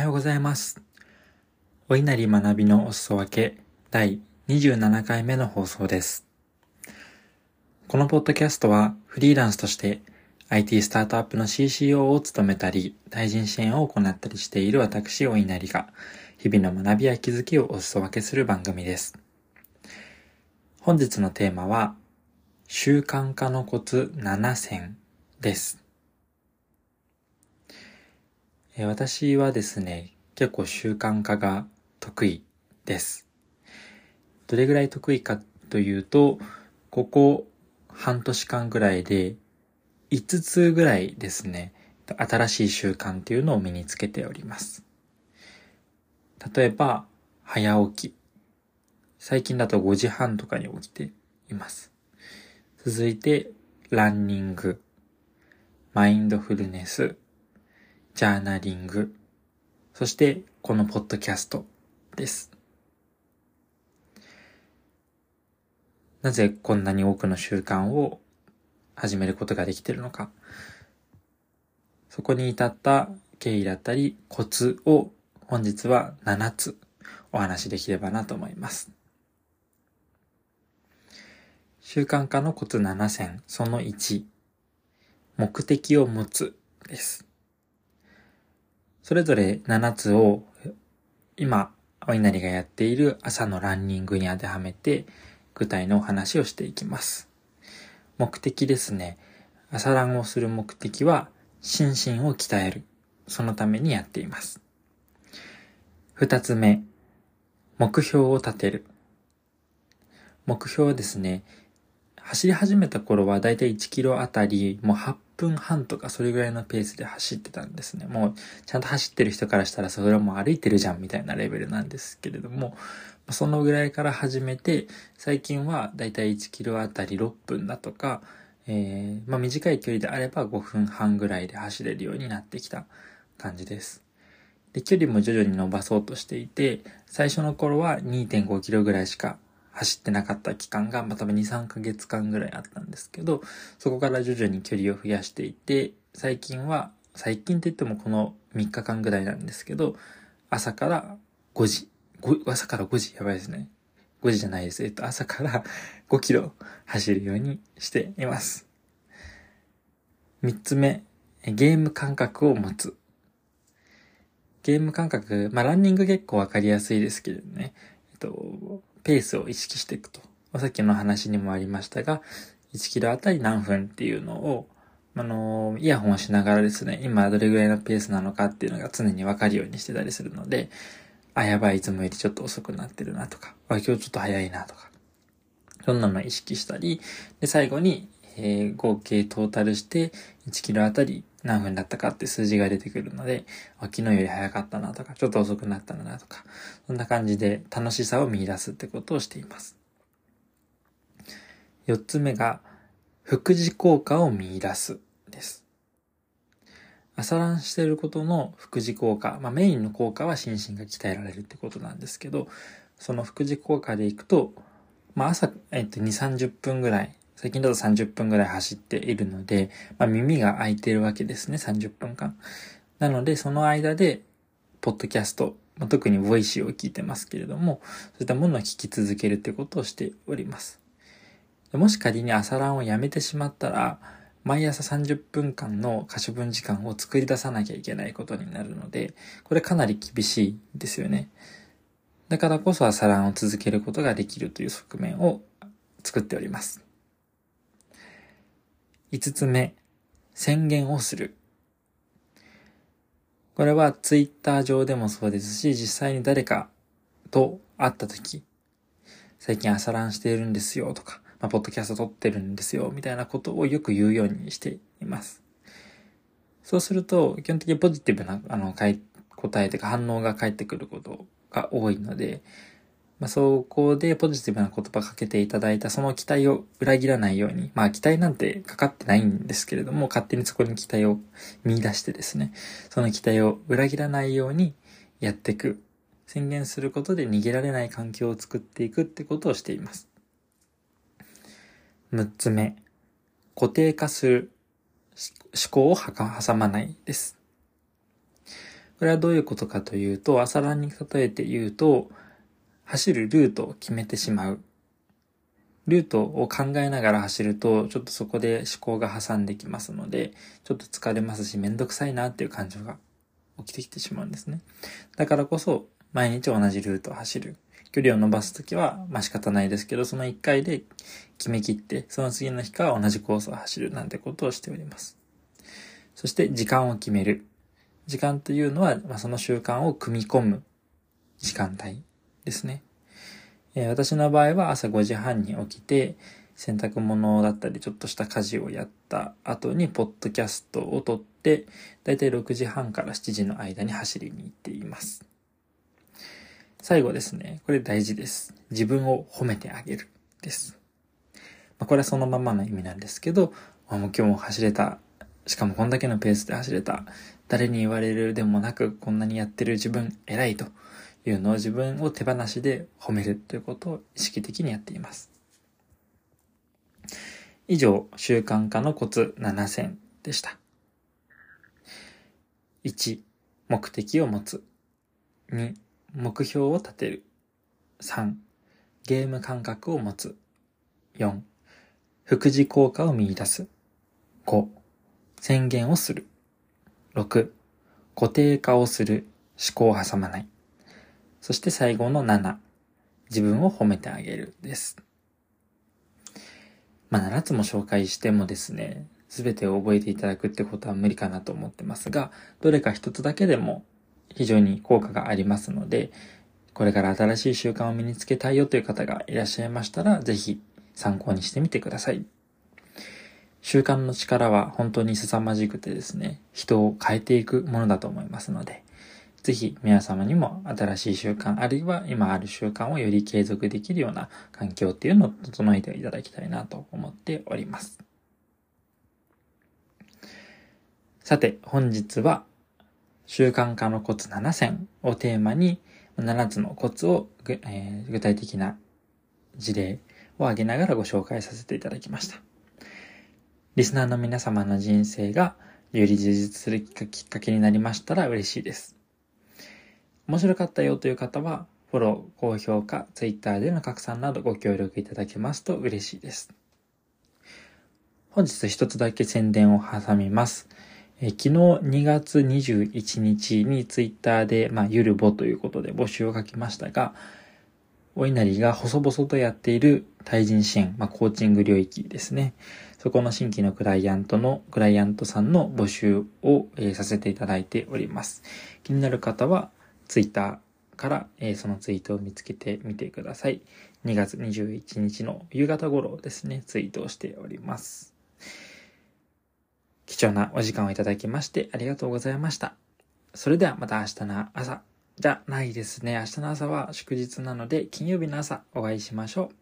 はようございます。お稲荷学びのお裾分け第27回目の放送です。このポッドキャストはフリーランスとして IT スタートアップの CCO を務めたり、対人支援を行ったりしている私お稲荷が日々の学びや気づきをお裾分けする番組です。本日のテーマは習慣化のコツ7選です。私はですね、結構習慣化が得意です。どれぐらい得意かというと、ここ半年間ぐらいで5つぐらいですね、新しい習慣っていうのを身につけております。例えば、早起き。最近だと5時半とかに起きています。続いて、ランニング、マインドフルネス、ジャーナリング、そしてこのポッドキャストです。なぜこんなに多くの習慣を始めることができているのか。そこに至った経緯だったりコツを本日は7つお話しできればなと思います。習慣化のコツ7選その1目的を持つです。それぞれ7つを今、お稲荷がやっている朝のランニングに当てはめて具体のお話をしていきます。目的ですね。朝ランをする目的は心身を鍛える。そのためにやっています。二つ目、目標を立てる。目標はですね、走り始めた頃はだいたい1キロあたりもう8分半とかそれぐらいのペースで走ってたんですね。もうちゃんと走ってる人からしたらそれはもう歩いてるじゃんみたいなレベルなんですけれども、そのぐらいから始めて、最近はだいたい1キロあたり6分だとか、えー、まあ短い距離であれば5分半ぐらいで走れるようになってきた感じです。で、距離も徐々に伸ばそうとしていて、最初の頃は2.5キロぐらいしか走ってなかった期間が、まあ、多分2、3ヶ月間ぐらいあったんですけど、そこから徐々に距離を増やしていて、最近は、最近って言ってもこの3日間ぐらいなんですけど、朝から5時、朝から5時、やばいですね。5時じゃないです。えっと、朝から5キロ走るようにしています。3つ目、ゲーム感覚を持つ。ゲーム感覚、まあ、ランニング結構わかりやすいですけどね。えっと、ペースを意識していくと。さっきの話にもありましたが、1キロあたり何分っていうのを、あの、イヤホンをしながらですね、今どれぐらいのペースなのかっていうのが常にわかるようにしてたりするので、あ、やばい、いつもよりちょっと遅くなってるなとか、あ、今日ちょっと早いなとか、そんなの意識したり、で、最後に、えー、合計トータルして1キロあたり何分だったかって数字が出てくるので、昨日より早かったなとか、ちょっと遅くなったなとか、そんな感じで楽しさを見出すってことをしています。四つ目が、副次効果を見出すです。朝ランしていることの副次効果、まあメインの効果は心身が鍛えられるってことなんですけど、その副次効果でいくと、まあ朝、えっと2、30分ぐらい最近だと30分ぐらい走っているので、まあ、耳が開いてるわけですね、30分間。なので、その間で、ポッドキャスト、まあ、特に Voicy を聞いてますけれども、そういったものを聞き続けるってことをしております。もし仮に朝ランをやめてしまったら、毎朝30分間の可処分時間を作り出さなきゃいけないことになるので、これかなり厳しいですよね。だからこそ朝ランを続けることができるという側面を作っております。5つ目、宣言をする。これはツイッター上でもそうですし、実際に誰かと会った時、最近朝ランしているんですよとか、まあ、ポッドキャスト撮ってるんですよみたいなことをよく言うようにしています。そうすると、基本的にポジティブな、あの、答えというか反応が返ってくることが多いので、まあ、そこでポジティブな言葉かけていただいたその期待を裏切らないように、まあ期待なんてかかってないんですけれども、勝手にそこに期待を見出してですね、その期待を裏切らないようにやっていく。宣言することで逃げられない環境を作っていくってことをしています。6つ目、固定化する思考を挟まないです。これはどういうことかというと、朝ランに例えて言うと、走るルートを決めてしまう。ルートを考えながら走ると、ちょっとそこで思考が挟んできますので、ちょっと疲れますし、めんどくさいなっていう感情が起きてきてしまうんですね。だからこそ、毎日同じルートを走る。距離を伸ばすときは、まあ仕方ないですけど、その1回で決めきって、その次の日から同じコースを走るなんてことをしております。そして時間を決める。時間というのは、まあ、その習慣を組み込む時間帯ですね。えー、私の場合は朝5時半に起きて、洗濯物だったりちょっとした家事をやった後にポッドキャストを撮って、だいたい6時半から7時の間に走りに行っています。最後ですね。これ大事です。自分を褒めてあげるです。まあ、これはそのままの意味なんですけど、もう今日も走れた。しかもこんだけのペースで走れた。誰に言われるでもなく、こんなにやってる自分偉いというのを自分を手放しで褒めるということを意識的にやっています。以上、習慣化のコツ7選でした。1、目的を持つ。2、目標を立てる。3、ゲーム感覚を持つ。4、副次効果を見出す。5、宣言をする。6、固定化をする。思考を挟まない。そして最後の7、自分を褒めてあげるです。まあ、7つも紹介してもですね、すべてを覚えていただくってことは無理かなと思ってますが、どれか一つだけでも非常に効果がありますので、これから新しい習慣を身につけたいよという方がいらっしゃいましたら、ぜひ参考にしてみてください。習慣の力は本当に凄まじくてですね、人を変えていくものだと思いますので、ぜひ皆様にも新しい習慣、あるいは今ある習慣をより継続できるような環境っていうのを整えていただきたいなと思っております。さて、本日は習慣化のコツ7選をテーマに、7つのコツを,、えー、具体的な事例を挙げながらご紹介させていただきました。リスナーの皆様の人生がより充実するきっかけになりましたら嬉しいです。面白かったよという方は、フォロー、高評価、ツイッターでの拡散などご協力いただけますと嬉しいです。本日一つだけ宣伝を挟みます。え昨日2月21日にツイッターで、まあ、ゆるぼということで募集を書きましたが、お稲荷が細々とやっている対人支援、まあ、コーチング領域ですね。そこの新規のクライアントの、クライアントさんの募集を、え、させていただいております。気になる方は、ツイッターから、えー、そのツイートを見つけてみてください。2月21日の夕方頃ですね、ツイートをしております。貴重なお時間をいただきましてありがとうございました。それではまた明日の朝。じゃないですね。明日の朝は祝日なので金曜日の朝お会いしましょう。